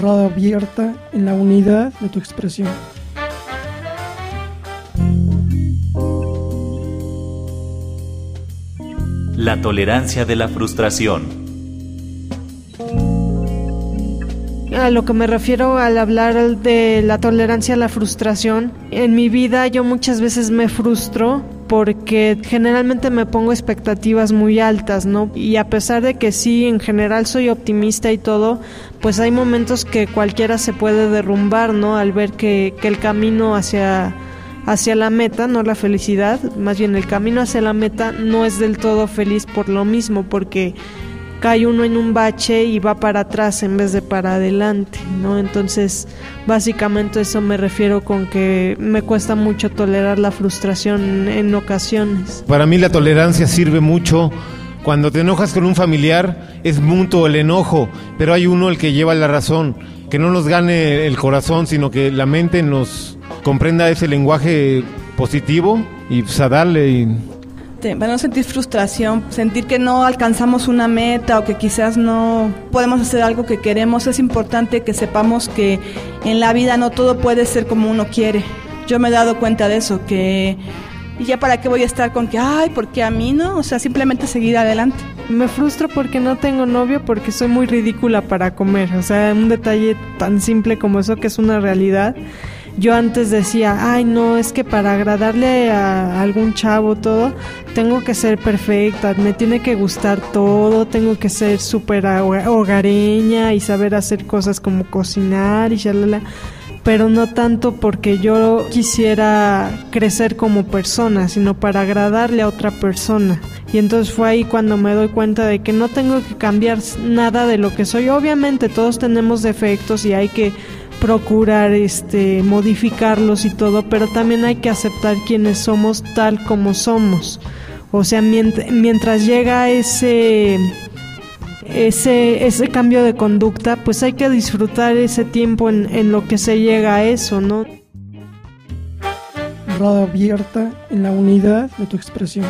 Radio abierta en la unidad de tu expresión. La tolerancia de la frustración. A lo que me refiero al hablar de la tolerancia a la frustración, en mi vida yo muchas veces me frustro porque generalmente me pongo expectativas muy altas, ¿no? Y a pesar de que sí, en general soy optimista y todo, pues hay momentos que cualquiera se puede derrumbar, ¿no? Al ver que, que el camino hacia, hacia la meta, no la felicidad, más bien el camino hacia la meta no es del todo feliz por lo mismo, porque cae uno en un bache y va para atrás en vez de para adelante, ¿no? Entonces, básicamente eso me refiero con que me cuesta mucho tolerar la frustración en ocasiones. Para mí la tolerancia sirve mucho cuando te enojas con un familiar, es mutuo el enojo, pero hay uno el que lleva la razón, que no nos gane el corazón, sino que la mente nos comprenda ese lenguaje positivo y pues a darle y este, para no sentir frustración, sentir que no alcanzamos una meta o que quizás no podemos hacer algo que queremos, es importante que sepamos que en la vida no todo puede ser como uno quiere. Yo me he dado cuenta de eso, que y ya para qué voy a estar con que, ay, porque a mí no, o sea, simplemente seguir adelante. Me frustro porque no tengo novio, porque soy muy ridícula para comer, o sea, un detalle tan simple como eso que es una realidad yo antes decía, ay no, es que para agradarle a algún chavo todo, tengo que ser perfecta, me tiene que gustar todo, tengo que ser súper hogareña y saber hacer cosas como cocinar y shalala pero no tanto porque yo quisiera crecer como persona, sino para agradarle a otra persona. Y entonces fue ahí cuando me doy cuenta de que no tengo que cambiar nada de lo que soy. Obviamente todos tenemos defectos y hay que procurar este modificarlos y todo, pero también hay que aceptar quienes somos tal como somos. O sea, mientras llega ese ese ese cambio de conducta, pues hay que disfrutar ese tiempo en, en lo que se llega a eso, ¿no? Radio abierta en la unidad de tu expresión.